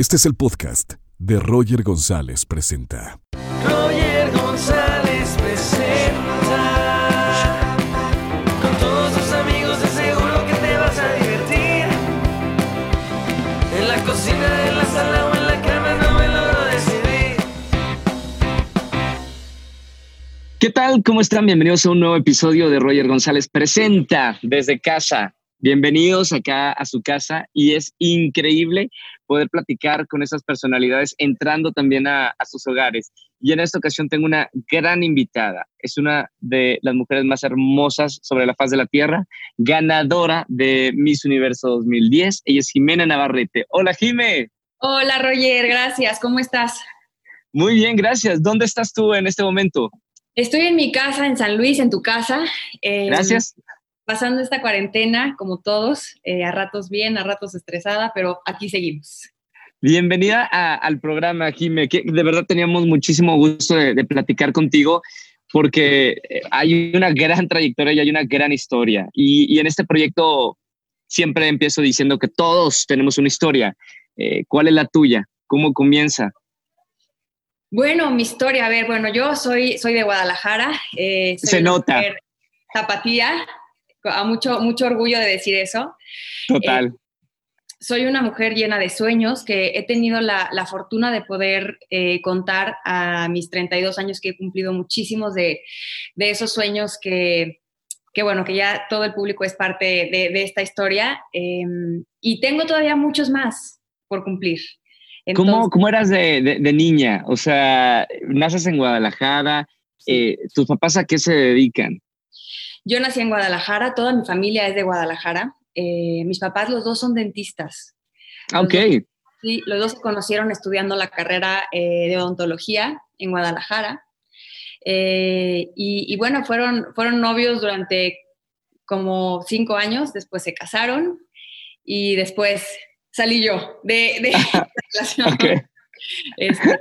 Este es el podcast de Roger González Presenta. Roger González presenta con todos tus amigos de seguro que te vas a divertir. En la cocina, en la sala o en la cama no me logro decidir. ¿Qué tal? ¿Cómo están? Bienvenidos a un nuevo episodio de Roger González Presenta desde casa. Bienvenidos acá a su casa y es increíble poder platicar con esas personalidades entrando también a, a, sus hogares. Y en esta ocasión tengo una gran invitada. Es una de las mujeres más hermosas sobre la faz de la Tierra, ganadora de Miss Universo 2010. Ella es Jimena Navarrete. Hola, Jime. Hola, Roger. Gracias. ¿Cómo estás? Muy bien, gracias. ¿Dónde estás tú en este momento? Estoy en mi casa, en San Luis, en tu casa. Eh, gracias pasando esta cuarentena, como todos, eh, a ratos bien, a ratos estresada, pero aquí seguimos. Bienvenida a, al programa, Jime, que de verdad teníamos muchísimo gusto de, de, platicar contigo porque eh, hay una gran trayectoria y hay una gran historia. Y, y en este proyecto siempre empiezo diciendo que todos tenemos una historia. Eh, ¿Cuál es la tuya? ¿Cómo comienza? Bueno, mi historia, a ver, bueno, yo soy, soy de Guadalajara. Eh, soy Se nota. Zapatía, a mucho, mucho orgullo de decir eso. Total. Eh, soy una mujer llena de sueños que he tenido la, la fortuna de poder eh, contar a mis 32 años que he cumplido muchísimos de, de esos sueños que, que, bueno, que ya todo el público es parte de, de esta historia. Eh, y tengo todavía muchos más por cumplir. Entonces, ¿Cómo, ¿Cómo, eras de, de, niña? O sea, naces en Guadalajara. Sí. ¿Tus papás a qué se dedican? Yo nací en Guadalajara, toda mi familia es de Guadalajara. Eh, mis papás, los dos son dentistas. Ok. Los dos, sí, los dos se conocieron estudiando la carrera eh, de odontología en Guadalajara. Eh, y, y, bueno, fueron, fueron novios durante como cinco años, después se casaron y después salí yo de, de la relación. Okay. Este,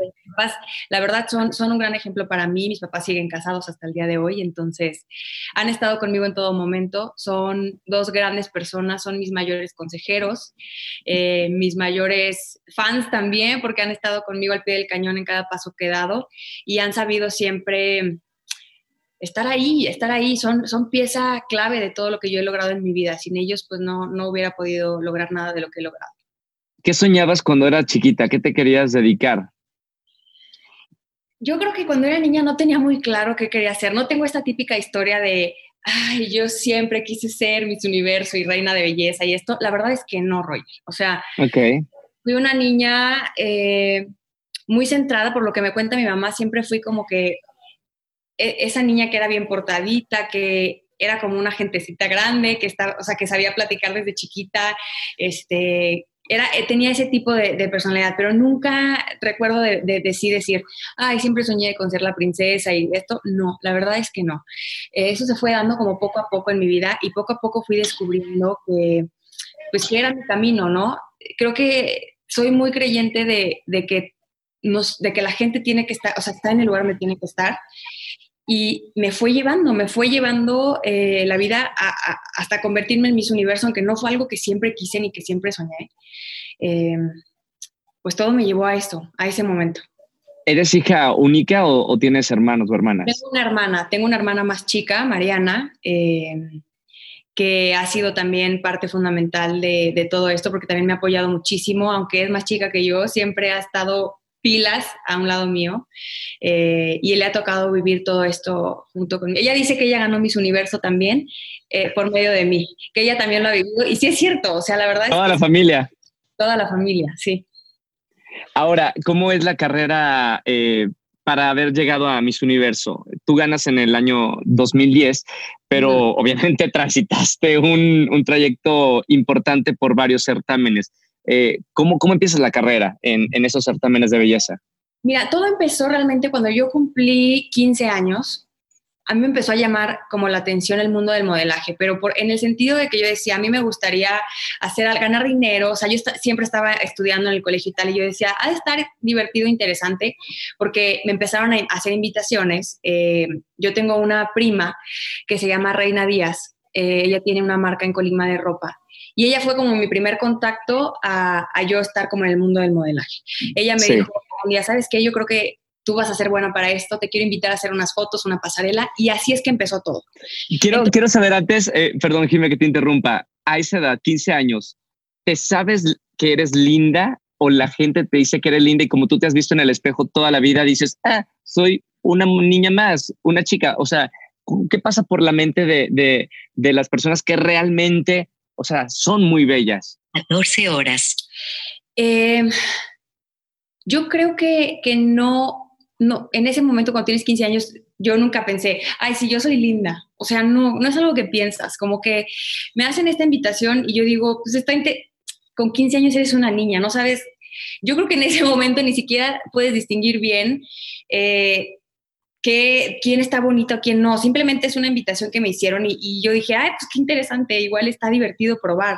la verdad, son, son un gran ejemplo para mí. Mis papás siguen casados hasta el día de hoy, entonces han estado conmigo en todo momento. Son dos grandes personas, son mis mayores consejeros, eh, mis mayores fans también, porque han estado conmigo al pie del cañón en cada paso que he dado y han sabido siempre estar ahí, estar ahí, son, son pieza clave de todo lo que yo he logrado en mi vida. Sin ellos, pues no, no hubiera podido lograr nada de lo que he logrado. ¿Qué soñabas cuando eras chiquita? ¿Qué te querías dedicar? Yo creo que cuando era niña no tenía muy claro qué quería hacer. No tengo esta típica historia de, ay, yo siempre quise ser Miss Universo y reina de belleza y esto. La verdad es que no, Roger. O sea, okay. fui una niña eh, muy centrada, por lo que me cuenta mi mamá, siempre fui como que e, esa niña que era bien portadita, que era como una gentecita grande, que estaba, o sea, que sabía platicar desde chiquita, este, era, eh, tenía ese tipo de, de, personalidad, pero nunca recuerdo de, de, de, sí decir, ay, siempre soñé con ser la princesa y esto. No, la verdad es que no. Eh, eso se fue dando como poco a poco en mi vida y poco a poco fui descubriendo que, pues, que era mi camino, ¿no? Creo que soy muy creyente de, que nos, de que la gente tiene que estar, o sea, está en el lugar donde tiene que estar y me fue llevando, me fue llevando eh, la vida a, a, hasta convertirme en Miss Universo, aunque no fue algo que siempre quise ni que siempre soñé. Eh, pues todo me llevó a esto, a ese momento. ¿Eres hija única o, o, tienes hermanos o hermanas? Tengo una hermana, tengo una hermana más chica, Mariana, eh, que ha sido también parte fundamental de, de todo esto, porque también me ha apoyado muchísimo, aunque es más chica que yo, siempre ha estado pilas a un lado mío eh, y le ha tocado vivir todo esto junto conmigo. Ella dice que ella ganó Miss Universo también eh, por medio de mí, que ella también lo ha vivido y sí es cierto, o sea, la verdad toda es la familia. Toda la familia, sí. Ahora, ¿cómo es la carrera eh, para haber llegado a Miss Universo? Tú ganas en el año 2010, pero uh -huh. obviamente transitaste un, un trayecto importante por varios certámenes. Eh, ¿cómo, ¿cómo, empiezas la carrera en, en, esos certámenes de belleza? Mira, todo empezó realmente cuando yo cumplí 15 años. A mí me empezó a llamar como la atención el mundo del modelaje, pero por, en el sentido de que yo decía, a mí me gustaría hacer, ganar dinero, o sea, yo est siempre estaba estudiando en el colegio y tal, y yo decía, ha de estar divertido, interesante, porque me empezaron a hacer invitaciones. Eh, yo tengo una prima que se llama Reina Díaz, eh, ella tiene una marca en Colima de ropa, Y ella fue como mi primer contacto a, a yo estar como en el mundo del modelaje. Ella me Sí. dijo, un día, ¿sabes qué? Yo creo que tú vas a ser buena para esto, te quiero invitar a hacer unas fotos, una pasarela, y así es que empezó todo. Quiero, quiero saber antes, eh, perdón, Jimé, que te interrumpa. A esa edad, 15 años, ¿te sabes que eres linda o la gente te dice que eres linda y como tú te has visto en el espejo toda la vida, dices, ah, soy una niña más, una chica? O sea, ¿qué pasa por la mente de, de, de las personas que realmente, o sea, son muy bellas? 14 horas. Eh, yo creo que, que no, no, en ese momento cuando tienes 15 años, yo nunca pensé, ay, sí, yo soy linda. O sea, no, no es algo que piensas, como que me hacen esta invitación y yo digo, pues está con 15 años eres una niña, no sabes. Yo creo que en ese momento ni siquiera puedes distinguir bien eh, qué- quién está bonito, quién no. Simplemente es una invitación que me hicieron y, y yo dije, ay, pues qué interesante, igual está divertido probar.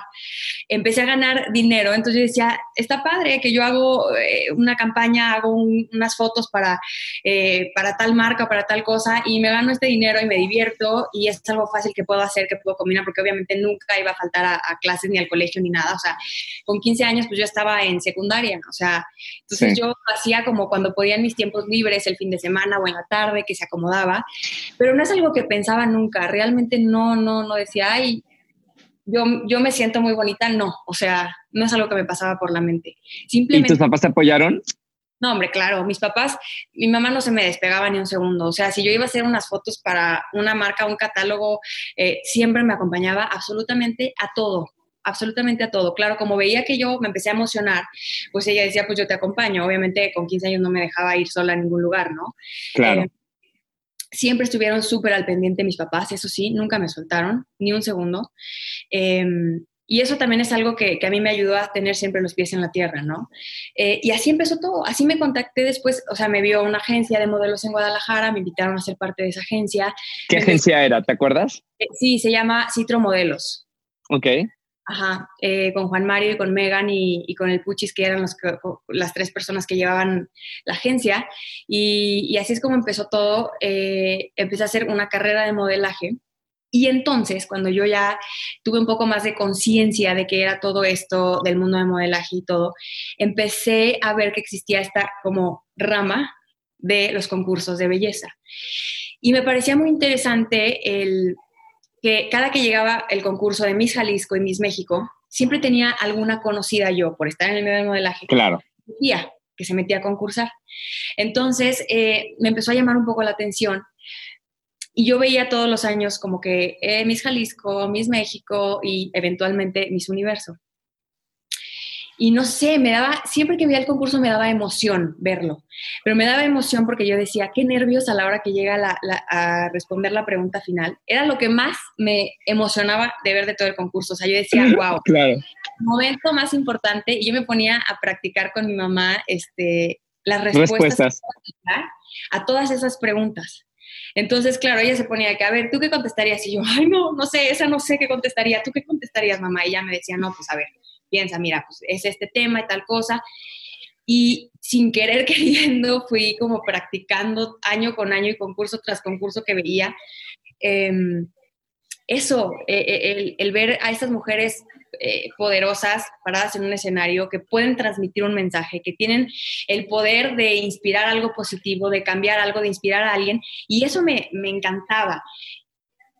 Empecé a ganar dinero, entonces yo decía, está padre que yo hago eh, una campaña, hago un- unas fotos para, eh, para tal marca, para tal cosa, y me gano este dinero y me divierto y es algo fácil que puedo hacer, que puedo combinar, porque obviamente nunca iba a faltar a, a clases ni al colegio ni nada. O sea, con 15 años pues yo estaba en secundaria, o sea, entonces Sí. yo hacía como cuando podía en mis tiempos libres, el fin de semana o en la tarde, que se acomodaba, pero no es algo que pensaba nunca, realmente no, no, no decía, ay, yo, yo me siento muy bonita, no, o sea, no es algo que me pasaba por la mente. ¿Y Simplemente, tus papás te apoyaron? no, hombre, claro, mis papás, mi mamá no se me despegaba ni un segundo, o sea, si yo iba a hacer unas fotos para una marca, un catálogo, eh, siempre me acompañaba absolutamente a todo, absolutamente a todo. Claro, como veía que yo me empecé a emocionar, pues ella decía, pues yo te acompaño. Obviamente con 15 años no me dejaba ir sola a ningún lugar, ¿no? Claro. Eh, siempre estuvieron súper al pendiente mis papás, eso sí, nunca me soltaron, ni un segundo. Eh, y eso también es algo que, que, a mí me ayudó a tener siempre los pies en la tierra, ¿no? Eh, y así empezó todo, así me contacté después, o sea, me vio una agencia de modelos en Guadalajara, me invitaron a ser parte de esa agencia. ¿Qué me agencia era? ¿Te acuerdas? Eh, sí, se llama Citro Modelos. Ok. Ajá, eh, con Juan Mario y con Megan y, y, con el Puchis, que eran los las tres personas que llevaban la agencia. Y, y así es como empezó todo. Eh, empecé a hacer una carrera de modelaje. Y entonces, cuando yo ya tuve un poco más de conciencia de que era todo esto del mundo de modelaje y todo, empecé a ver que existía esta como rama de los concursos de belleza. Y me parecía muy interesante el que cada que llegaba el concurso de Miss Jalisco y Miss México, siempre tenía alguna conocida yo por estar en el medio del modelaje. Claro. Tía, que se metía a concursar. Entonces, eh, me empezó a llamar un poco la atención y yo veía todos los años como que eh, Miss Jalisco, Miss México y eventualmente Miss Universo. Y no sé, me daba, siempre que veía el concurso me daba emoción verlo, pero me daba emoción porque yo decía, qué nervios a la hora que llega la, la, a responder la pregunta final. Era lo que más me emocionaba de ver de todo el concurso. O sea, yo decía, wow, claro. momento más importante. Y yo me ponía a practicar con mi mamá este, las respuestas, respuestas. a todas esas preguntas. Entonces, claro, ella se ponía que, a ver, ¿tú qué contestarías? Y yo, ay, no, no sé, esa no sé qué contestaría. ¿Tú qué contestarías, mamá? Y ella me decía, no, pues a ver, piensa, mira, pues es este tema y tal cosa. Y sin querer queriendo fui como practicando año con año y concurso tras concurso que veía. Eh, eso, eh, el, el, ver a estas mujeres eh, poderosas paradas en un escenario que pueden transmitir un mensaje, que tienen el poder de inspirar algo positivo, de cambiar algo, de inspirar a alguien. Y eso me, me encantaba.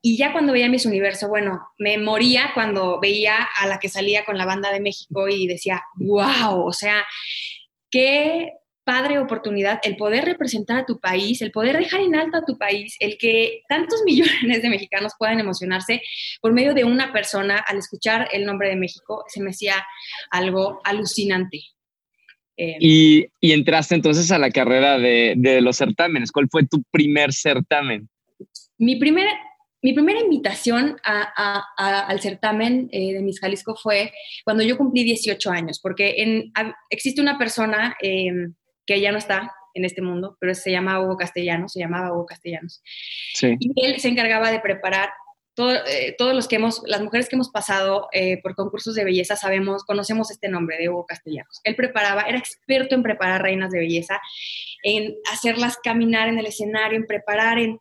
Y ya cuando veía Miss Universo, bueno, me moría cuando veía a la que salía con la banda de México y decía, wow, o sea, qué padre oportunidad el poder representar a tu país, el poder dejar en alto a tu país, el que tantos millones de mexicanos puedan emocionarse por medio de una persona al escuchar el nombre de México, se me hacía algo alucinante. Eh, y, y, entraste entonces a la carrera de, de los certámenes. ¿Cuál fue tu primer certamen? Mi primer mi primera invitación a, a, a, al certamen eh, de Miss Jalisco fue cuando yo cumplí 18 años, porque en, existe una persona eh, que ya no está en este mundo, pero se llama Hugo Castellanos, se llamaba Hugo Castellanos. Sí. Y él se encargaba de preparar todo, eh, todos los que hemos, las mujeres que hemos pasado eh, por concursos de belleza sabemos, conocemos este nombre de Hugo Castellanos. Él preparaba, era experto en preparar reinas de belleza, en hacerlas caminar en el escenario, en preparar, en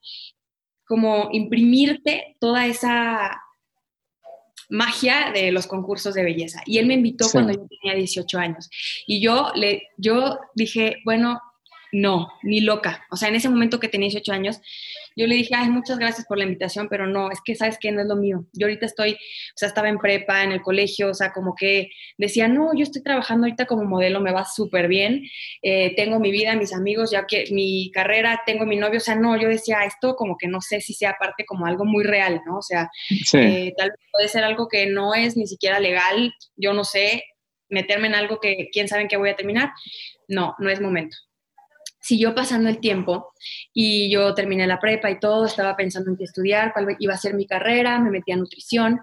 como imprimirte toda esa magia de los concursos de belleza. Y él me invitó Sí. cuando yo tenía 18 años. Y yo, le, yo dije, bueno, no, ni loca. O sea, en ese momento que tenía 18 años, yo le dije, ay, muchas gracias por la invitación, pero no, es que sabes que no es lo mío. Yo ahorita estoy, o sea, estaba en prepa, en el colegio, o sea, como que decía, no, yo estoy trabajando ahorita como modelo, me va súper bien, eh, tengo mi vida, mis amigos, ya que mi carrera, tengo mi novio, o sea, no, yo decía, esto como que no sé si sea parte como algo muy real, ¿no? O sea, Sí. eh, tal vez puede ser algo que no es ni siquiera legal, yo no sé, meterme en algo que quién sabe en qué voy a terminar. No, no es momento. Siguió pasando el tiempo y yo terminé la prepa y todo, estaba pensando en qué estudiar, cuál iba a ser mi carrera, me metí a nutrición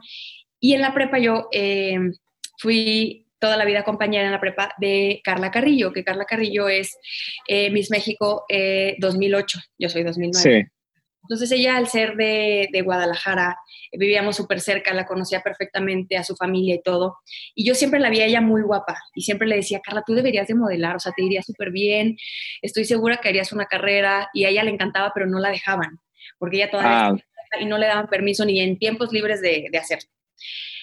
y en la prepa yo eh, fui toda la vida compañera en la prepa de Carla Carrillo, que Carla Carrillo es eh, Miss México eh, 2008, yo soy 2009. Sí. Entonces ella, al ser de, de Guadalajara, eh, vivíamos súper cerca, la conocía perfectamente, a su familia y todo. Y yo siempre la vi a ella muy guapa y siempre le decía, Carla, tú deberías de modelar, o sea, te iría súper bien, estoy segura que harías una carrera. Y a ella le encantaba, pero no la dejaban, porque ella todavía Ah, y no le daban permiso ni en tiempos libres de, de hacerlo.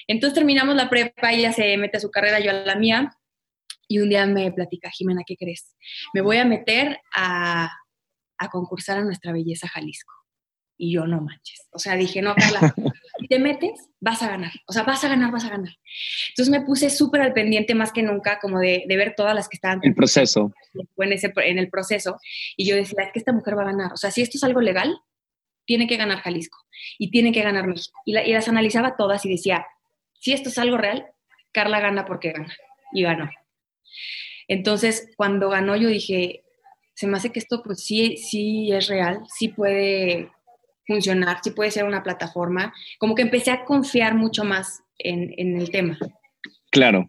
Entonces terminamos la prepa, ella se mete a su carrera, yo a la mía, y un día me platica, Jimena, ¿qué crees? Me voy a meter a, a concursar a Nuestra Belleza Jalisco. Y yo, no manches. O sea, dije, no, Carla, si te metes, vas a ganar. O sea, vas a ganar, vas a ganar. Entonces me puse súper al pendiente más que nunca, como de, de ver todas las que estaban el proceso. en, ese, en el proceso. Y yo decía, es que esta mujer va a ganar. O sea, si esto es algo legal, tiene que ganar Jalisco y tiene que ganar México. Y, la- y las analizaba todas y decía, si esto es algo real, Carla gana porque gana. Y ganó. Entonces, cuando ganó, yo dije, se me hace que esto pues sí, sí es real, sí puede funcionar, sí puede ser una plataforma. Como que empecé a confiar mucho más en, en el tema. Claro.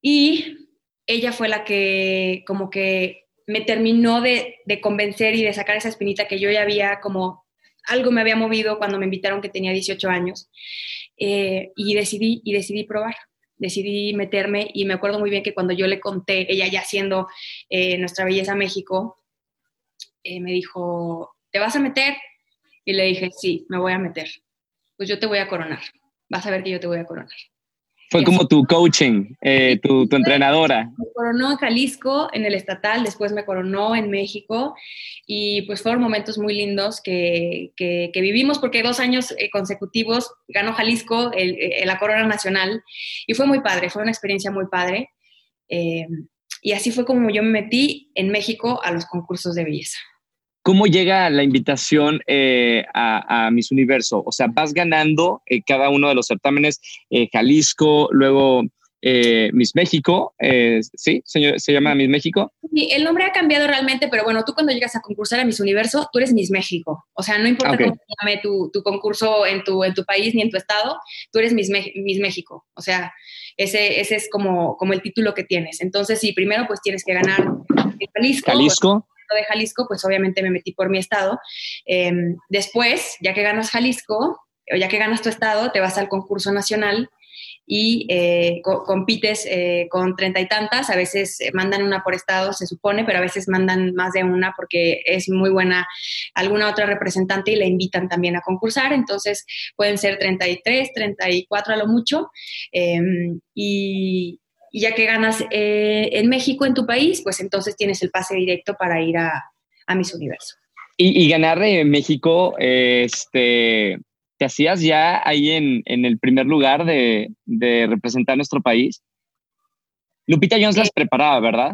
Y ella fue la que como que me terminó de, de convencer y de sacar esa espinita que yo ya había como algo me había movido cuando me invitaron que tenía 18 años eh, y decidí y decidí probar decidí meterme y me acuerdo muy bien que cuando yo le conté ella ya siendo eh, nuestra belleza México eh, me dijo te vas a meter y le dije sí me voy a meter pues yo te voy a coronar vas a ver que yo te voy a coronar Fue Y como así. tu coaching, eh, tu, tu entrenadora. me coronó en Jalisco, en el estatal, después me coronó en México y pues fueron momentos muy lindos que, que- que vivimos porque dos años eh, consecutivos ganó Jalisco el- el- la corona nacional y fue muy padre, fue una experiencia muy padre. Eh, y así fue como yo me metí en México a los concursos de belleza. ¿Cómo llega la invitación eh, a, a Miss Universo? O sea, vas ganando eh, cada uno de los certámenes, eh, Jalisco, luego Miss México, ¿sí? Señor, ¿Se llama Miss México? Sí, el nombre ha cambiado realmente, pero bueno, tú cuando llegas a concursar a Miss Universo, tú eres Miss México. O sea, no importa cómo se llame tu, tu concurso en tu, en tu país ni en tu estado, tú eres Miss, Me- Miss México. O sea, ese, ese es como, como el título que tienes. Entonces, sí, primero pues tienes que ganar en Jalisco. Jalisco. De Jalisco, pues obviamente me metí por mi estado. Eh, después, ya que ganas Jalisco, o ya que ganas tu estado, te vas al concurso nacional y eh, co- compites eh, con treinta y tantas. A veces eh, mandan una por estado, se supone, pero a veces mandan más de una porque es muy buena alguna otra representante y la invitan también a concursar. Entonces pueden ser 33, 34 a lo mucho. Eh, y, y ya que ganas eh, en México, en tu país, pues entonces tienes el pase directo para ir a, a Miss Universo. Y, y ganar en México, eh, este, ¿te hacías ya ahí en, en el primer lugar de, de representar nuestro país? Lupita Jones las preparaba, ¿verdad?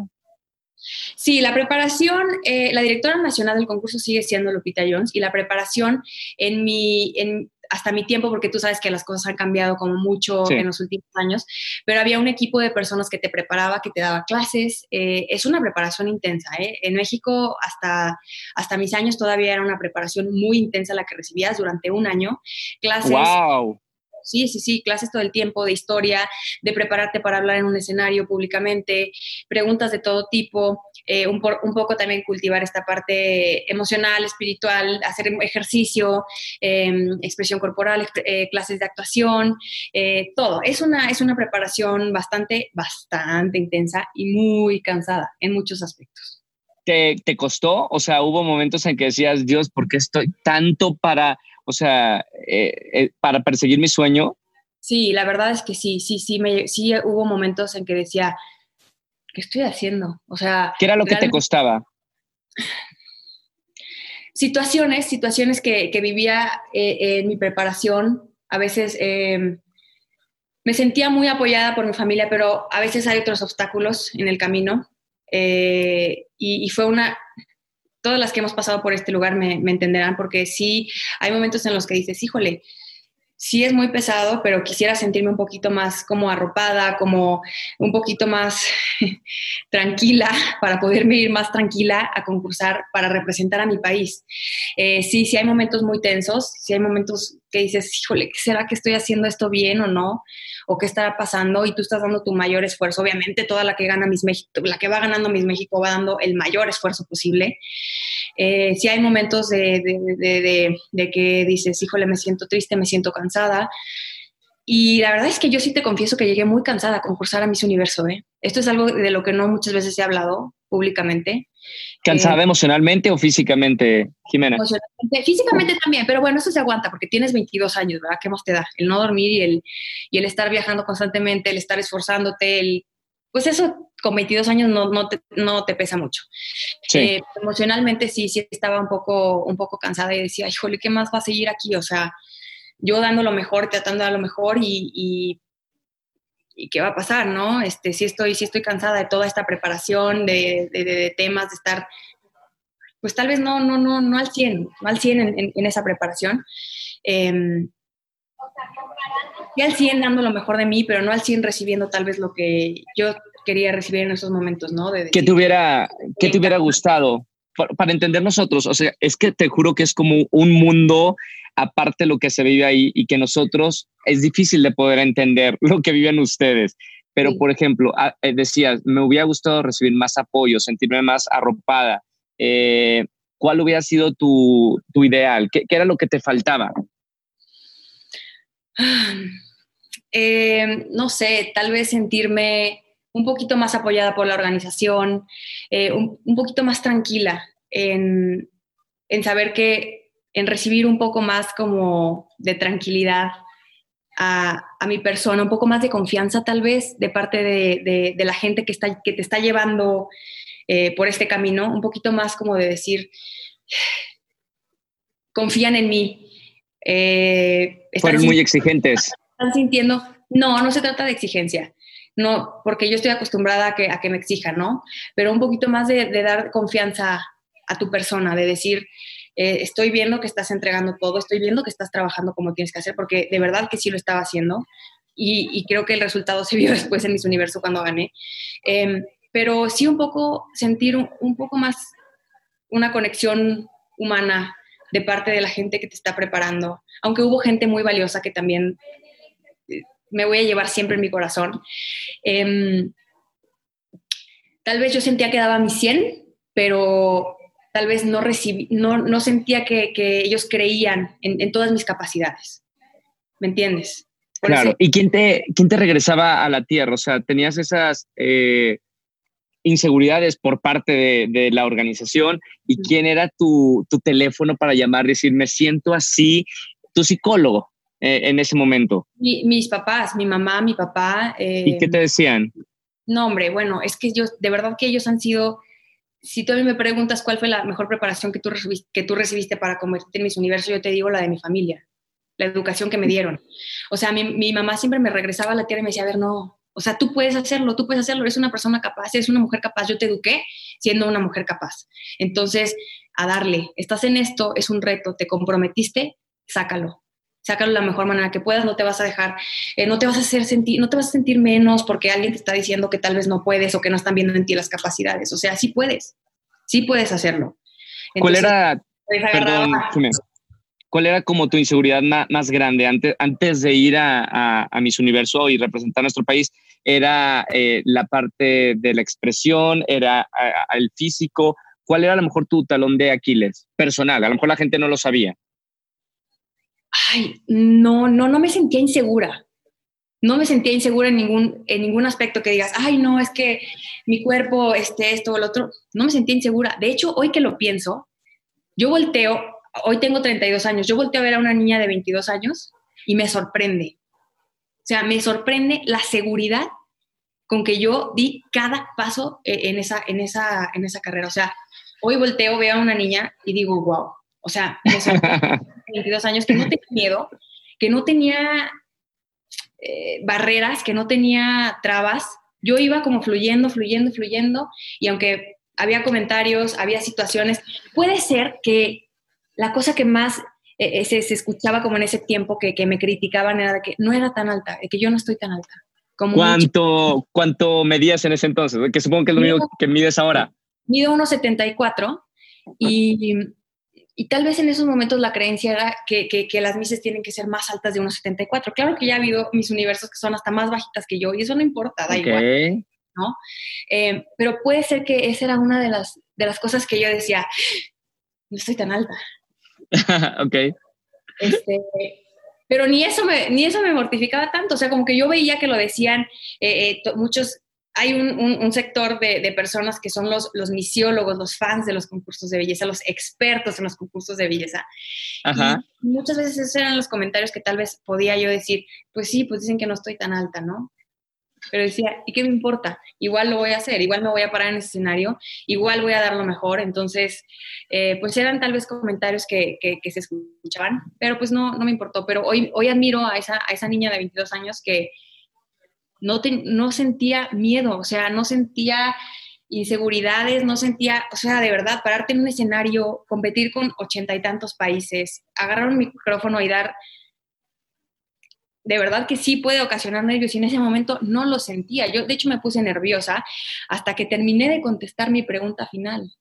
Sí, la preparación, eh, la directora nacional del concurso sigue siendo Lupita Jones y la preparación en mi, en, hasta mi tiempo, porque tú sabes que las cosas han cambiado como mucho Sí. en los últimos años, pero había un equipo de personas que te preparaba, que te daba clases. eh, es una preparación intensa. ¿eh? En México, hasta, hasta mis años, todavía era una preparación muy intensa la que recibías durante un año. Clases. ¡Wow! Sí, sí, sí, clases todo el tiempo de historia, de prepararte para hablar en un escenario públicamente, preguntas de todo tipo, eh, un, por- un poco también cultivar esta parte emocional, espiritual, hacer ejercicio, eh, expresión corporal, eh, clases de actuación, eh, todo. Es una, es una preparación bastante, bastante intensa y muy cansada en muchos aspectos. ¿Te, ¿Te costó? O sea, hubo momentos en que decías, Dios, ¿por qué estoy tanto para, o sea, eh, eh, para perseguir mi sueño? Sí, la verdad es que sí, sí, sí, me, sí hubo momentos en que decía, ¿qué estoy haciendo? O sea... ¿Qué era lo que te costaba? Situaciones, situaciones que, vivía eh, en mi preparación. A veces me sentía muy apoyada por mi familia, pero a veces hay otros obstáculos en el camino. Eh, y, fue una, todas las que hemos pasado por este lugar me, entenderán, porque sí hay momentos en los que dices, híjole, sí es muy pesado, pero quisiera sentirme un poquito más como arropada, como un poquito más tranquila para poderme ir más tranquila a concursar para representar a mi país. Eh, sí, sí hay momentos muy tensos, sí hay momentos que dices, híjole, ¿será que estoy haciendo esto bien o no? ¿O qué estará pasando? Y tú estás dando tu mayor esfuerzo. Obviamente, toda la que gana Miss México, la que va ganando Miss México va dando el mayor esfuerzo posible. Eh, sí hay momentos de, de, que dices, híjole, me siento triste, me siento cansada. Y la verdad es que yo sí te confieso que llegué muy cansada a concursar a Miss Universo. ¿eh? Esto es algo de lo que no muchas veces he hablado públicamente. ¿Cansada eh, emocionalmente o físicamente, Jimena? Físicamente también, pero bueno, eso se aguanta porque tienes 22 años, ¿verdad? ¿Qué más te da? El no dormir y el, y el estar viajando constantemente, el estar esforzándote, el, pues eso con 22 años no, no, te, no te pesa mucho. Eh, emocionalmente sí, sí estaba un poco, un poco cansada y decía, híjole, ¿qué más va a seguir aquí? O sea, yo dando lo mejor, tratando de dar lo mejor y, y, qué va a pasar, ¿no? Este, sí estoy, sí estoy cansada de toda esta preparación, de, de, temas, de estar, pues tal vez no, no, no, no al 100, no al 100 en, en, esa preparación. Eh, y al 100 dando lo mejor de mí, pero no al 100 recibiendo tal vez lo que yo quería recibir en esos momentos, ¿no? De ¿Qué te hubiera, qué te hubiera gustado? Para, entender nosotros, o sea, es que te juro que es como un mundo aparte de lo que se vive ahí y que nosotros es difícil de poder entender lo que viven ustedes. Pero, por ejemplo, ah, eh, decías, me hubiera gustado recibir más apoyo, sentirme más arropada. Eh, ¿Cuál hubiera sido tu, tu ideal? ¿Qué, ¿Qué, era lo que te faltaba? Eh, no sé, tal vez sentirme un poquito más apoyada por la organización, eh, un, poquito más tranquila en, saber que, en recibir un poco más como de tranquilidad a, mi persona, un poco más de confianza tal vez de parte de, la gente que, está, que te está llevando eh, por este camino, un poquito más como de decir, confían en mí. Fueron muy exigentes están sintiendo, no, no se trata de exigencia, no, porque yo estoy acostumbrada a que, a que me exijan, ¿no? Pero un poquito más de, dar confianza a tu persona, de decir, eh, estoy viendo que estás entregando todo, estoy viendo que estás trabajando como tienes que hacer, porque de verdad que sí lo estaba haciendo y, creo que el resultado se vio después en mis universo cuando gané. Em, pero sí un poco sentir un, poco más una conexión humana de parte de la gente que te está preparando, aunque hubo gente muy valiosa que también me voy a llevar siempre en mi corazón. Em, tal vez yo sentía que daba mi 100, pero tal vez no, recibí, no, no sentía que, ellos creían en, todas mis capacidades. ¿Me entiendes? claro. ¿Y quién te, quién te regresaba a la tierra? O sea, tenías esas eh, inseguridades por parte de, la organización y quién era tu, tu teléfono para llamar, decir, me siento así, tu psicólogo. Eh, en ese momento? mis papás, mi mamá, mi papá. ¿Y qué te decían? No, hombre, bueno, es que yo, de verdad que ellos han sido, si tú a mí me preguntas cuál fue la mejor preparación que tú recibiste, que tú recibiste para convertirte en mis universo, yo te digo la de mi familia, la educación que me dieron. O sea, mi, mi mamá siempre me regresaba a la tierra y me decía, a ver, no, o sea, tú puedes hacerlo, tú puedes hacerlo, eres una persona capaz, eres una mujer capaz, yo te eduqué siendo una mujer capaz. Entonces, a darle, estás en esto, es un reto, te comprometiste, sácalo sácalo de la mejor manera que puedas, no te vas a dejar, eh, no te vas a hacer sentir, no te vas a sentir menos porque alguien te está diciendo que tal vez no puedes o que no están viendo en ti las capacidades. O sea, sí puedes, sí puedes hacerlo. ¿Cuál era, perdón, cuál era como tu inseguridad más, grande antes, antes de ir a, a, Miss Universo y representar a nuestro país? ¿Era eh, la parte de la expresión? ¿Era el físico? ¿Cuál era a lo mejor tu talón de Aquiles personal? A lo mejor la gente no lo sabía ay, no, no, no me sentía insegura. No me sentía insegura en ningún, en ningún aspecto que digas, ay, no, es que mi cuerpo, este, esto o lo otro. No me sentía insegura. De hecho, hoy que lo pienso, yo volteo, hoy tengo 32 años, yo volteo a ver a una niña de 22 años y me sorprende. sea, me sorprende la seguridad con que yo di cada paso eh, en esa, en esa, en esa carrera. O sea, hoy volteo, veo a una niña y digo, wow. O sea, sorprende, 22 años, que no tenía miedo, que no tenía eh, barreras, que no tenía trabas. Yo iba como fluyendo, fluyendo, fluyendo, y aunque había comentarios, había situaciones, puede ser que la cosa que más eh, se, se, escuchaba como en ese tiempo que, que, me criticaban era de que no era tan alta, de que yo no estoy tan alta. Como ¿Cuánto, ¿Cuánto medías en ese entonces? Que supongo que es lo mismo que mides ahora. Mido 1,74 y, y tal vez en esos momentos la creencia era que, que, que las mises tienen que ser más altas de 1,74. Claro que ya ha habido mis universos que son hasta más bajitas que yo y eso no importa, da okay. igual. ¿no? Eh, pero puede ser que esa era una de las, de las cosas que yo decía, no estoy tan alta. ok. Este, pero ni eso, me, ni eso me mortificaba tanto, o sea, como que yo veía que lo decían eh, eh, muchos, hay un, un, un sector de, de, personas que son los, los misiólogos, los fans de los concursos de belleza, los expertos en los concursos de belleza. Ajá. Y muchas veces esos eran los comentarios que tal vez podía yo decir, pues sí, pues dicen que no estoy tan alta, ¿no? Pero decía, ¿y qué me importa? Igual lo voy a hacer, igual me voy a parar en ese escenario, igual voy a dar lo mejor. Entonces, eh, pues eran tal vez comentarios que, que, que, se escuchaban, pero pues no, no me importó. Pero hoy, hoy admiro a esa, a esa niña de 22 años que no, te, no sentía miedo, o sea, no sentía inseguridades, no sentía, o sea, de verdad, pararte en un escenario, competir con ochenta y tantos países, agarrar un micrófono y dar de verdad que sí puede ocasionar nervios y en ese momento no lo sentía. Yo, de hecho, me puse nerviosa hasta que terminé de contestar mi pregunta final.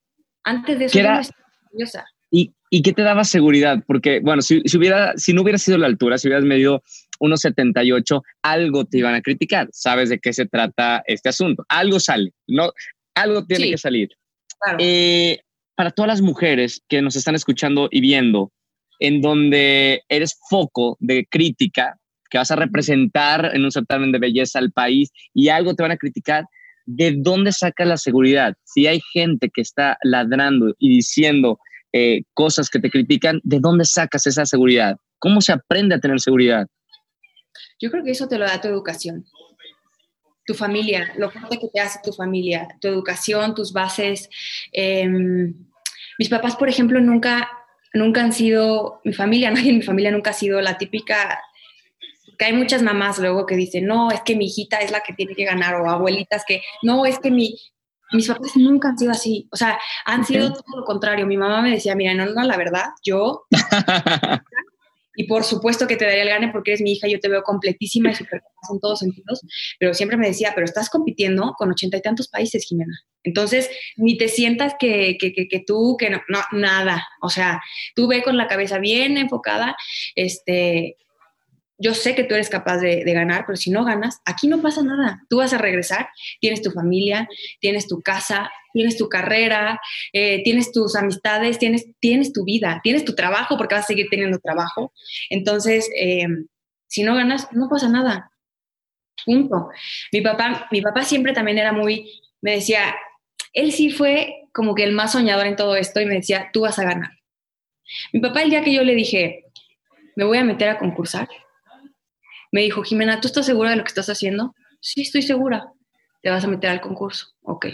Antes de eso, era? no estaba nerviosa. ¿Y, ¿Y, qué te daba seguridad? Porque, bueno, si, si, hubiera, si no hubiera sido la altura, si hubieras medido 1,78, algo te iban a criticar. Sabes de qué se trata este asunto. Algo sale, ¿no? Algo tiene sí, que salir. Claro. Eh, para todas las mujeres que nos están escuchando y viendo, en donde eres foco de crítica, que vas a representar en un certamen de belleza al país y algo te van a criticar, ¿de dónde sacas la seguridad? Si hay gente que está ladrando y diciendo eh, cosas que te critican, ¿de dónde sacas esa seguridad? ¿Cómo se aprende a tener seguridad? Yo creo que eso te lo da tu educación, tu familia, lo fuerte que te hace tu familia, tu educación, tus bases. Eh, mis papás, por ejemplo, nunca, nunca han sido, mi familia, nadie en mi familia nunca ha sido la típica que hay muchas mamás luego que dicen, no, es que mi hijita es la que tiene que ganar, o abuelitas que, no, es que mi, mis papás nunca han sido así, o sea, han sido todo lo contrario. Mi mamá me decía, mira, no, no, la verdad, yo, y por supuesto que te daría el gane porque eres mi hija, yo te veo completísima y súper en todos sentidos, pero siempre me decía, pero estás compitiendo con ochenta y tantos países, Jimena. Entonces, ni te sientas que, que, que, que tú, que no, no, nada, o sea, tú ve con la cabeza bien enfocada, este, yo sé que tú eres capaz de, ganar, pero si no ganas, aquí no pasa nada. Tú vas a regresar, tienes tu familia, tienes tu casa, tienes tu carrera, eh, tienes tus amistades, tienes, tienes tu vida, tienes tu trabajo, porque vas a seguir teniendo trabajo. Entonces, eh, si no ganas, no pasa nada. Punto. Mi papá, mi papá siempre también era muy, me decía, él sí fue como que el más soñador en todo esto y me decía, tú vas a ganar. Mi papá el día que yo le dije, me voy a meter a concursar, me dijo, Jimena, ¿tú estás segura de lo que estás haciendo? Sí, estoy segura. Te vas a meter al concurso. Ok,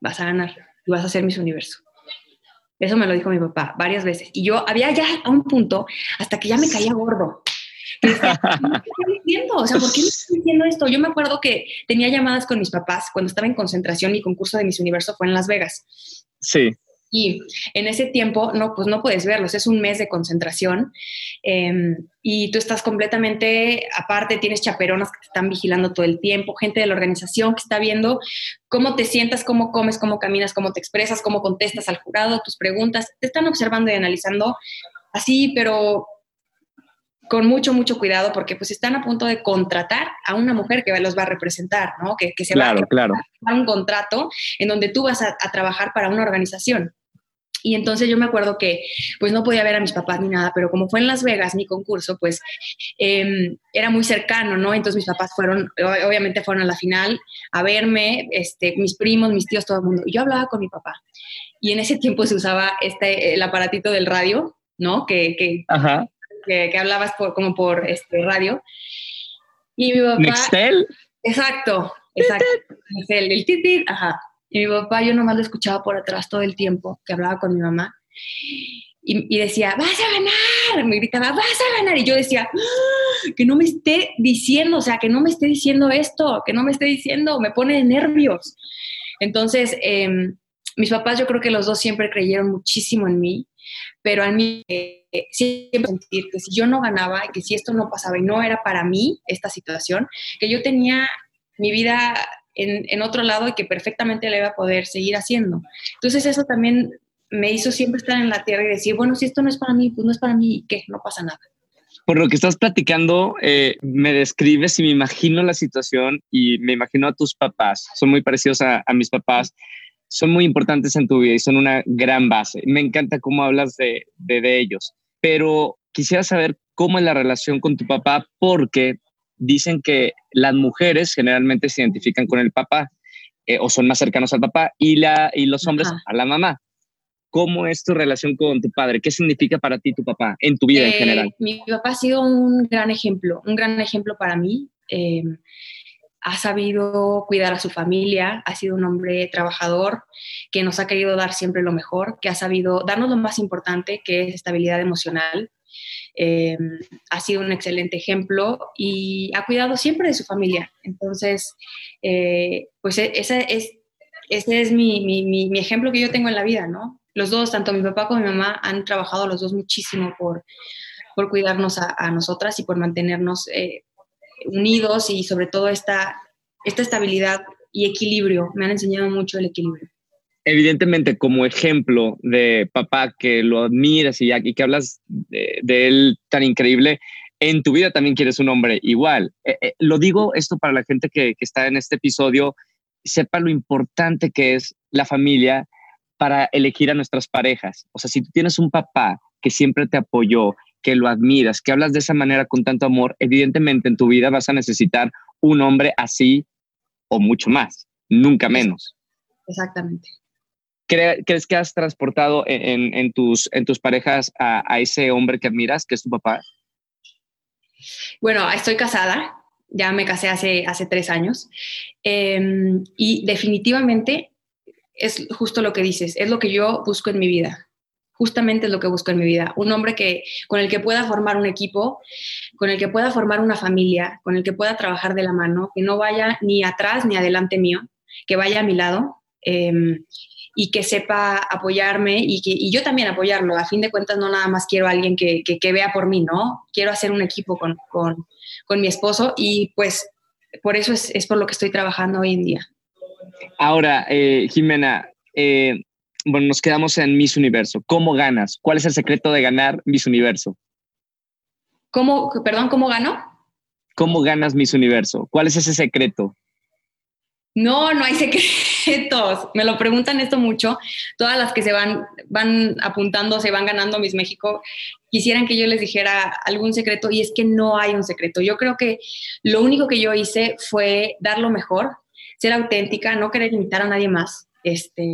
vas a ganar y vas a ser Miss Universo. Eso me lo dijo mi papá varias veces. Y yo había ya a un punto hasta que ya me caía gordo. Que decía, ¿qué estoy diciendo? O sea, ¿por qué me estoy diciendo esto? Yo me acuerdo que tenía llamadas con mis papás cuando estaba en concentración. Mi concurso de Miss Universo fue en Las Vegas. Sí. Y en ese tiempo, no, pues no puedes verlos, es un mes de concentración eh, y tú estás completamente aparte, tienes chaperonas que te están vigilando todo el tiempo, gente de la organización que está viendo cómo te sientas, cómo comes, cómo caminas, cómo te expresas, cómo contestas al jurado, tus preguntas, te están observando y analizando así, pero con mucho, mucho cuidado porque pues están a punto de contratar a una mujer que los va a representar, ¿no? Que, que se claro, va a claro. un contrato en donde tú vas a, a trabajar para una organización. Y entonces yo me acuerdo que pues no podía ver a mis papás ni nada, pero como fue en Las Vegas mi concurso, pues eh, era muy cercano, ¿no? Entonces mis papás fueron, obviamente fueron a la final a verme, este, mis primos, mis tíos, todo el mundo. Y yo hablaba con mi papá. Y en ese tiempo se usaba este, el aparatito del radio, ¿no? Que, que, Ajá. Que, que hablabas por, como por este, radio. Y mi papá... Nextel. Exacto, exacto. El, el titit, ajá. Y mi papá, yo nomás lo escuchaba por atrás todo el tiempo, que hablaba con mi mamá. Y, y decía, vas a ganar. Me gritaba, vas a ganar. Y yo decía, "Ah, que no me esté diciendo, o sea, que no me esté diciendo esto, que no me esté diciendo, me pone de nervios. Entonces, em, mis papás, yo creo que los dos siempre creyeron muchísimo en mí, pero a mí eh, siempre sentir que si yo no ganaba que si esto no pasaba y no era para mí esta situación, que yo tenía mi vida en, otro lado y que perfectamente la iba a poder seguir haciendo. Entonces eso también me hizo siempre estar en la tierra y decir, bueno, si esto no es para mí, pues no es para mí, ¿y qué? No pasa nada. Por lo que estás platicando, eh, me describes y me imagino la situación y me imagino a tus papás. Son muy parecidos a mis papás. Son muy importantes en tu vida y son una gran base. Me encanta cómo hablas de, de, de ellos. Pero quisiera saber cómo es la relación con tu papá porque dicen que las mujeres generalmente se identifican con el papá eh, o son más cercanos al papá y, la, y los hombres Ajá. a la mamá. ¿Cómo es tu relación con tu padre? ¿Qué significa para ti tu papá en tu vida en Eh, general? Mi papá ha sido un gran ejemplo, un gran ejemplo para mí. Eh, ha sabido cuidar a su familia, ha sido un hombre trabajador que nos ha querido dar siempre lo mejor, que ha sabido darnos lo más importante, que es estabilidad emocional. Eh, ha sido un excelente ejemplo y ha cuidado siempre de su familia. Entonces, eh, pues e- ese es, ese es mi, mi, mi, ejemplo que yo tengo en la vida, ¿no? Los dos, tanto mi papá como mi mamá, han trabajado los dos muchísimo por, por cuidarnos a, a nosotras y por mantenernos eh, unidos y sobre todo esta, esta estabilidad y equilibrio. Me han enseñado mucho el equilibrio. Evidentemente, como ejemplo de papá que lo admiras y, y que hablas de, él tan increíble, en tu vida también quieres un hombre igual. Eh, eh, lo digo esto para la gente que, que está en este episodio, sepa lo importante que es la familia para elegir a nuestras parejas. O sea, si tú tienes un papá que siempre te apoyó, que lo admiras, que hablas de esa manera con tanto amor, evidentemente en tu vida vas a necesitar un hombre así o mucho más, nunca menos. Exactamente. ¿Cre ¿Crees que has transportado en, en, en, tus, en tus parejas a, a, ese hombre que admiras, que es tu papá? Bueno, estoy casada, ya me casé hace, hace tres años eh, y definitivamente es justo lo que dices, es lo que yo busco en mi vida. Justamente es lo que busco en mi vida. Un hombre que, con el que pueda formar un equipo, con el que pueda formar una familia, con el que pueda trabajar de la mano, que no vaya ni atrás ni adelante mío, que vaya a mi lado eh, y que sepa apoyarme y, que, y yo también apoyarlo. A fin de cuentas, no nada más quiero a alguien que, que, que vea por mí, ¿no? Quiero hacer un equipo con, con, con mi esposo y pues por eso es, es, por lo que estoy trabajando hoy en día. Ahora, eh, Jimena, eh, bueno, nos quedamos en Miss Universo. ¿Cómo ganas? ¿Cuál es el secreto de ganar Miss Universo? ¿Cómo, perdón, cómo gano? ¿Cómo ganas Miss Universo? ¿Cuál es ese secreto? No, no hay secretos. Me lo preguntan esto mucho. Todas las que se van, van apuntando, se van ganando Miss México, quisieran que yo les dijera algún secreto y es que no hay un secreto. Yo creo que lo único que yo hice fue dar lo mejor, ser auténtica, no querer imitar a nadie más. Este,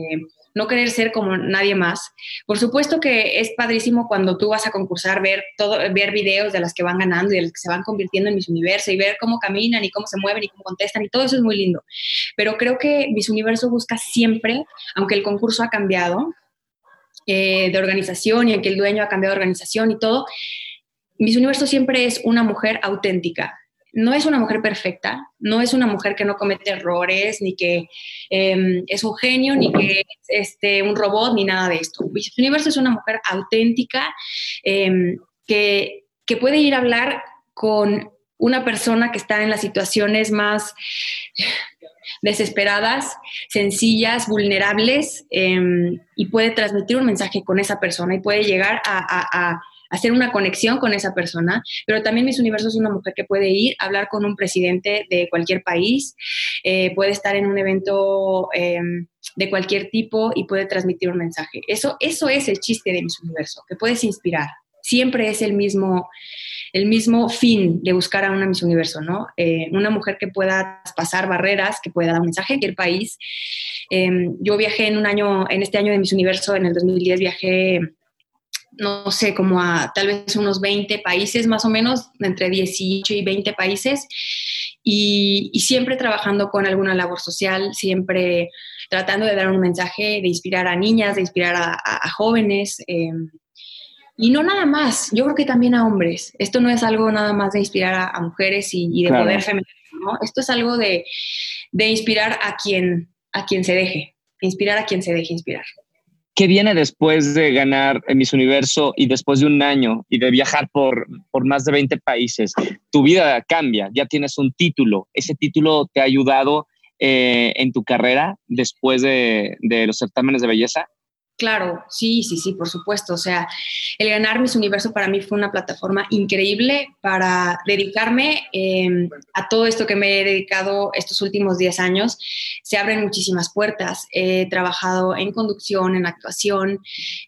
no querer ser como nadie más. Por supuesto que es padrísimo cuando tú vas a concursar, ver todo, ver videos de las que van ganando y de las que se van convirtiendo en Miss Universo y ver cómo caminan y cómo se mueven y cómo contestan y todo eso es muy lindo. Pero creo que Miss Universo busca siempre, aunque el concurso ha cambiado eh, de organización y aunque el dueño ha cambiado de organización y todo, Miss Universo siempre es una mujer auténtica, no es una mujer perfecta, no es una mujer que no comete errores, ni que eh, es un genio, ni que es este, un robot, ni nada de esto. Miss Universo es una mujer auténtica eh, que, que puede ir a hablar con una persona que está en las situaciones más desesperadas, sencillas, vulnerables, eh, y puede transmitir un mensaje con esa persona y puede llegar a hacer una conexión con esa persona, pero también Miss Universo es una mujer que puede ir a hablar con un presidente de cualquier país, eh, puede estar en un evento eh, de cualquier tipo y puede transmitir un mensaje. Eso, eso es el chiste de Miss Universo, que puedes inspirar. Siempre es el mismo, el mismo fin de buscar a una Miss Universo, ¿no? Eh, una mujer que pueda pasar barreras, que pueda dar un mensaje en cualquier país. yo viajé en un año, en este año de Miss Universo, en el 2010 viajé no sé, como a tal vez unos 20 países más o menos, entre 18 y 20 países. y, siempre trabajando con alguna labor social, siempre tratando de dar un mensaje, de inspirar a niñas, de inspirar a, jóvenes. Em, y no nada más, yo creo que también a hombres. Esto no es algo nada más de inspirar a, mujeres y, de poder femenino, ¿no? Esto es algo de, de inspirar a quien, a quien se deje, inspirar a quien se deje inspirar. ¿Qué viene después de ganar Miss Universo y después de un año y de viajar por, por más de 20 países? Tu vida cambia, ya tienes un título. ¿Ese título te ha ayudado eh, en tu carrera después de, de los certámenes de belleza? Claro, sí, sí, sí, por supuesto. O sea, el ganar Miss Universo para mí fue una plataforma increíble para dedicarme em, a todo esto que me he dedicado estos últimos 10 años. Se abren muchísimas puertas. He trabajado en conducción, en actuación,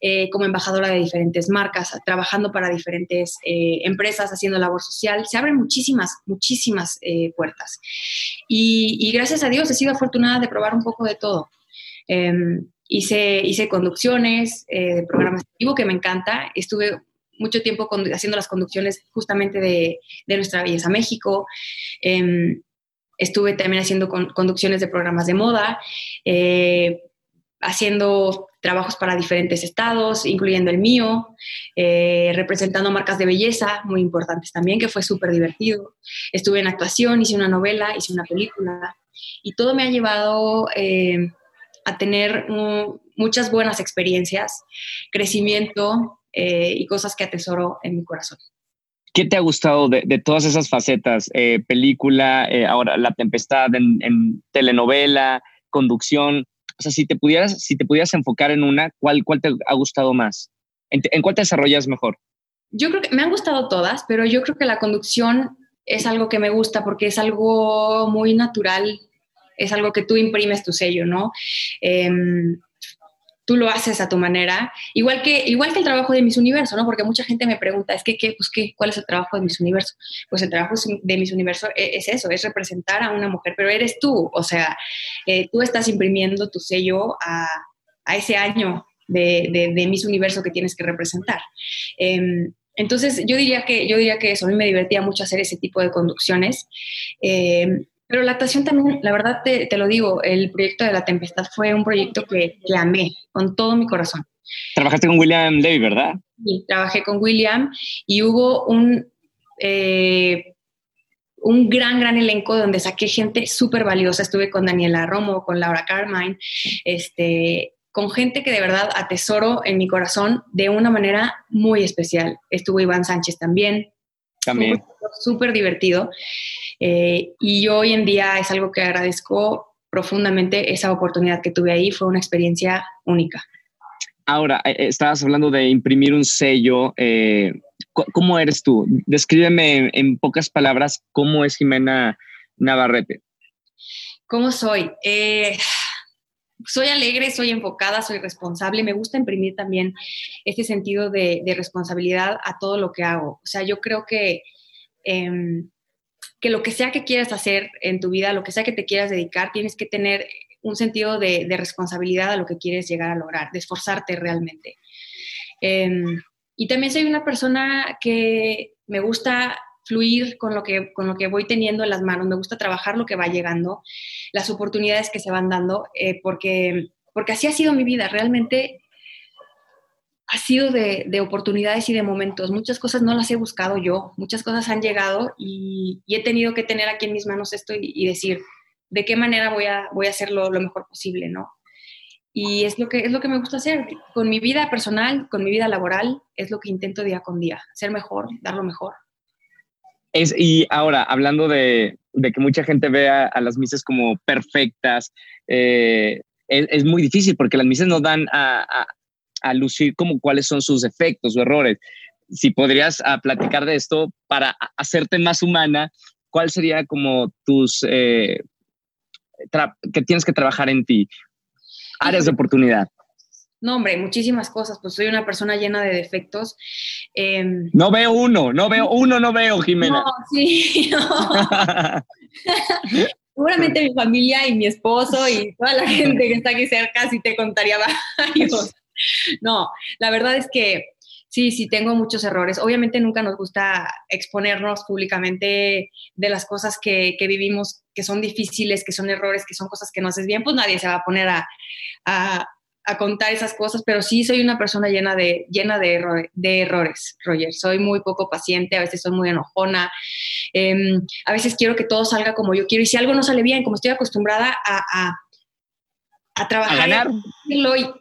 eh, como embajadora de diferentes marcas, trabajando para diferentes eh, empresas, haciendo labor social. Se abren muchísimas, muchísimas eh, puertas. Y, y, gracias a Dios he sido afortunada de probar un poco de todo. Hice, hice conducciones eh, de programas vivo que me encanta. Estuve mucho tiempo haciendo las conducciones justamente de, de Nuestra Belleza México. Em, estuve también haciendo conducciones de programas de moda, eh, haciendo trabajos para diferentes estados, incluyendo el mío, eh, representando marcas de belleza muy importantes también, que fue súper divertido. Estuve en actuación, hice una novela, hice una película y todo me ha llevado a tener muchas buenas experiencias, crecimiento eh, y cosas que atesoro en mi corazón. ¿Qué te ha gustado de, todas esas facetas? Eh, película, eh, ahora La Tempestad en, telenovela, conducción. O sea, si te pudieras, si te pudieras enfocar en una, ¿cuál, cuál te ha gustado más? ¿En, ¿En cuál te desarrollas mejor? Yo creo que me han gustado todas, pero yo creo que la conducción es algo que me gusta porque es algo muy natural es algo que tú imprimes tu sello, ¿no? Em, tú lo haces a tu manera, igual que, igual que el trabajo de Miss Universo, ¿no? Porque mucha gente me pregunta, es que, ¿qué, pues, ¿qué, ¿cuál es el trabajo de Miss Universo? Pues el trabajo de Miss Universo e, es, eso, es representar a una mujer, pero eres tú, o sea, eh, tú estás imprimiendo tu sello a, ese año de, de, Miss Universo que tienes que representar. Em, entonces, yo diría, que, yo diría que eso, a mí me divertía mucho hacer ese tipo de conducciones. Em, pero la actuación también, la verdad te, te, lo digo, el proyecto de La Tempestad fue un proyecto que, que amé con todo mi corazón. Trabajaste con William Levy, ¿verdad? Sí, trabajé con William y hubo un, eh, un gran, gran elenco donde saqué gente súper valiosa. Estuve con Daniela Romo, con Laura Carmine, este, con gente que de verdad atesoro en mi corazón de una manera muy especial. Estuvo Iván Sánchez también. También. Súper divertido. Eh, y yo hoy en día es algo que agradezco profundamente, esa oportunidad que tuve ahí fue una experiencia única. Ahora, eh, eh, estabas hablando de imprimir un sello. ¿Cómo eres tú? Descríbeme en, pocas palabras cómo es Jimena Navarrete. ¿Cómo soy? Soy alegre, soy enfocada, soy responsable. Me gusta imprimir también este sentido de, responsabilidad a todo lo que hago. O sea, yo creo que em, que lo que sea que quieras hacer en tu vida, lo que sea que te quieras dedicar, tienes que tener un sentido de, responsabilidad a lo que quieres llegar a lograr, de esforzarte realmente. Em, y también soy una persona que me gusta fluir con lo, que, con lo que voy teniendo en las manos, me gusta trabajar lo que va llegando, las oportunidades que se van dando, eh, porque, porque así ha sido mi vida. Realmente ha sido de, oportunidades y de momentos. Muchas cosas no las he buscado yo, muchas cosas han llegado y, he tenido que tener aquí en mis manos esto y, decir de qué manera voy a, voy a hacerlo lo mejor posible, ¿no? Y es lo, que, es lo que me gusta hacer. Con mi vida personal, con mi vida laboral, es lo que intento día con día, ser mejor, dar lo mejor. Es, y ahora, hablando de, que mucha gente vea a las misas como perfectas, eh, es, muy difícil porque las misas nos dan a, a lucir como cuáles son sus efectos o errores. Si podrías ah, platicar de esto para hacerte más humana, ¿cuál sería como tus, eh, que tienes que trabajar en ti? Áreas de oportunidad. No, hombre, muchísimas cosas. Pues soy una persona llena de defectos. Em, no veo uno, no veo uno, no veo, Jimena. No, sí, Seguramente mi familia y mi esposo y toda la gente que está aquí cerca sí te contaría varios. no, la verdad es que Sí, sí, tengo muchos errores. Obviamente nunca nos gusta exponernos públicamente de las cosas que, que vivimos, que son difíciles, que son errores, que son cosas que no haces bien, pues nadie se va a poner a, a, a contar esas cosas, pero sí soy una persona llena de, llena de, de errores, Roger. Soy muy poco paciente, a veces soy muy enojona, eh, a veces quiero que todo salga como yo quiero y si algo no sale bien, como estoy acostumbrada a, a, a trabajar A ganar. y a,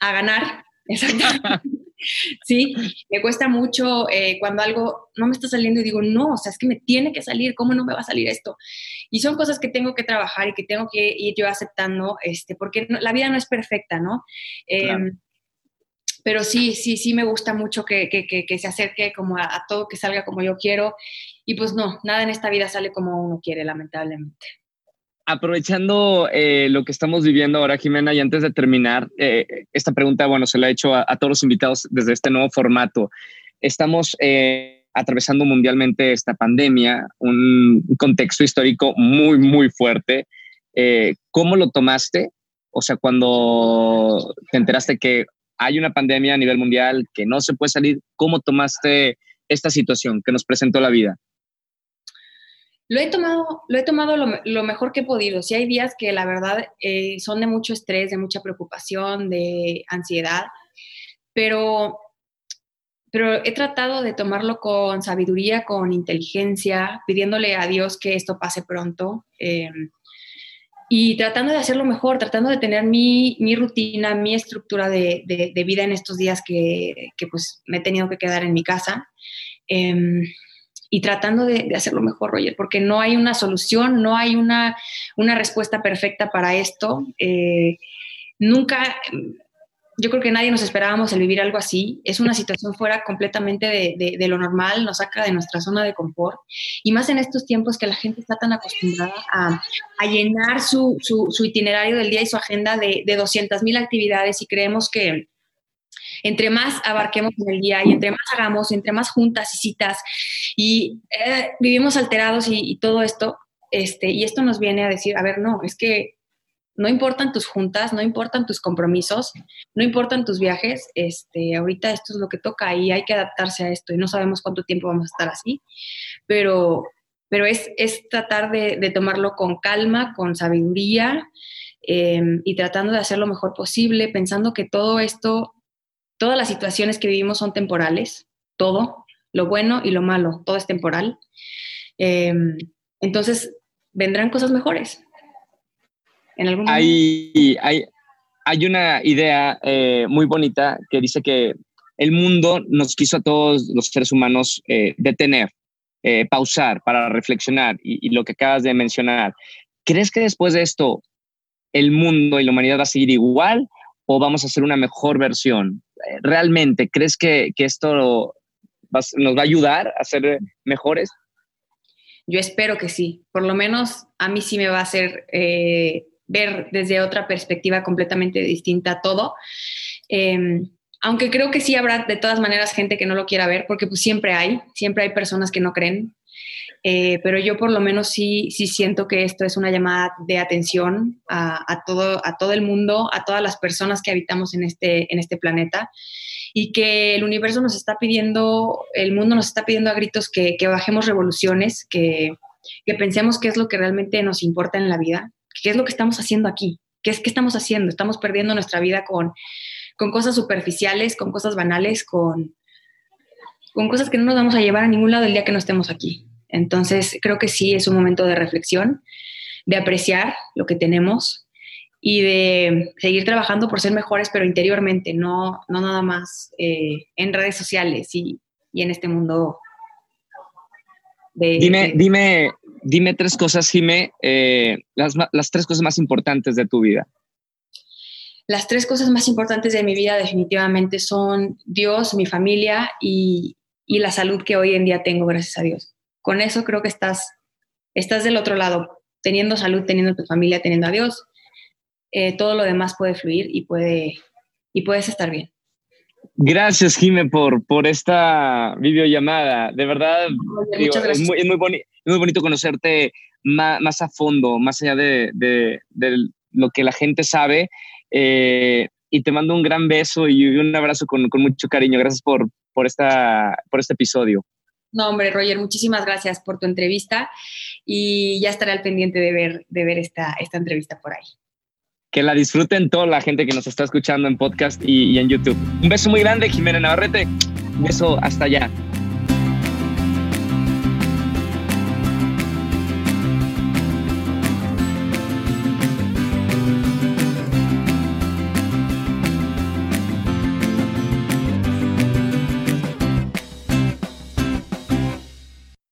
a ganar, exactamente. Sí, me cuesta mucho eh, cuando algo no me está saliendo y digo, no, o sea, es que me tiene que salir, ¿cómo no me va a salir esto? Y son cosas que tengo que trabajar y que tengo que ir yo aceptando, este, porque no- la vida no es perfecta, ¿no? Eh, Claro. Pero sí, sí, sí me gusta mucho que, que- que- que se acerque como a, a todo, que salga como yo quiero. Y pues no, nada en esta vida sale como uno quiere, lamentablemente. Aprovechando eh, lo que estamos viviendo ahora, Jimena, y antes de terminar, eh, esta pregunta, bueno, se la he hecho a, todos los invitados desde este nuevo formato. Estamos eh, atravesando mundialmente esta pandemia, un contexto histórico muy, muy fuerte. ¿Cómo lo tomaste? O sea, cuando te enteraste que hay una pandemia a nivel mundial, que no se puede salir, ¿cómo tomaste esta situación que nos presentó la vida? Lo he tomado, lo, he tomado lo, mejor que he podido. Sí hay días que la verdad eh, son de mucho estrés, de mucha preocupación, de ansiedad, pero, pero he tratado de tomarlo con sabiduría, con inteligencia, pidiéndole a Dios que esto pase pronto. eh, y tratando de hacerlo mejor, tratando de tener mi, mi rutina, mi estructura de, de, vida en estos días que, que, pues me he tenido que quedar en mi casa. Eh, y tratando de, de, hacerlo mejor, Roger, porque no hay una solución, no hay una, una respuesta perfecta para esto. Eh, nunca, yo creo que nadie nos esperábamos el vivir algo así. Es una situación fuera completamente de, de, lo normal, nos saca de nuestra zona de confort. Y más en estos tiempos que la gente está tan acostumbrada a, a llenar su, su, su, itinerario del día y su agenda de, de 200 mil actividades y creemos que entre más abarquemos en el día y entre más hagamos, entre más juntas y citas y eh, vivimos alterados y, todo esto, este, y esto nos viene a decir, a ver, no, es que no importan tus juntas, no importan tus compromisos, no importan tus viajes, este, ahorita esto es lo que toca y hay que adaptarse a esto y no sabemos cuánto tiempo vamos a estar así, pero, pero es, es tratar de, tomarlo con calma, con sabiduría eh, y tratando de hacer lo mejor posible, pensando que todo esto todas las situaciones que vivimos son temporales, todo, lo bueno y lo malo, todo es temporal. Eh, entonces, vendrán cosas mejores. En algún hay, hay, hay, una idea eh, muy bonita que dice que el mundo nos quiso a todos los seres humanos eh, detener, eh, pausar para reflexionar y, y lo que acabas de mencionar. ¿Crees que después de esto el mundo y la humanidad va a seguir igual o vamos a hacer una mejor versión? ¿Realmente crees que, que esto nos va a ayudar a ser mejores? Yo espero que sí. Por lo menos a mí sí me va a hacer eh, ver desde otra perspectiva completamente distinta todo. Eh, aunque creo que sí habrá de todas maneras gente que no lo quiera ver, porque pues siempre hay, siempre hay personas que no creen. Eh, pero yo por lo menos sí, sí siento que esto es una llamada de atención a, todo, a todo el mundo, a todas las personas que habitamos en este, en este planeta y que el universo nos está pidiendo, el mundo nos está pidiendo a gritos que, que bajemos revoluciones, que, que, pensemos qué es lo que realmente nos importa en la vida, qué es lo que estamos haciendo aquí, qué es que estamos haciendo, estamos perdiendo nuestra vida con, con cosas superficiales, con cosas banales, con, con cosas que no nos vamos a llevar a ningún lado el día que no estemos aquí. Entonces, creo que sí es un momento de reflexión, de apreciar lo que tenemos y de seguir trabajando por ser mejores, pero interiormente, no, no nada más eh, en redes sociales y, y, en este mundo. De, dime, de... dime, dime tres cosas, Jime, eh, las, las tres cosas más importantes de tu vida. Las tres cosas más importantes de mi vida definitivamente son Dios, mi familia y, y la salud que hoy en día tengo, gracias a Dios con eso creo que estás, estás del otro lado, teniendo salud, teniendo tu familia, teniendo a Dios, eh, todo lo demás puede fluir y, puede, y puedes estar bien. Gracias, Jime, por, por esta videollamada. De verdad, Oye, digo, es, muy, es, muy boni es, muy, bonito conocerte más, más, a fondo, más allá de, de, de lo que la gente sabe. Eh, y te mando un gran beso y un abrazo con, con mucho cariño. Gracias por, por, esta, por este episodio. No, hombre, Roger, muchísimas gracias por tu entrevista y ya estaré al pendiente de ver, de ver esta, esta entrevista por ahí. Que la disfruten toda la gente que nos está escuchando en podcast y, y en YouTube. Un beso muy grande, Jimena Navarrete. Un beso hasta allá.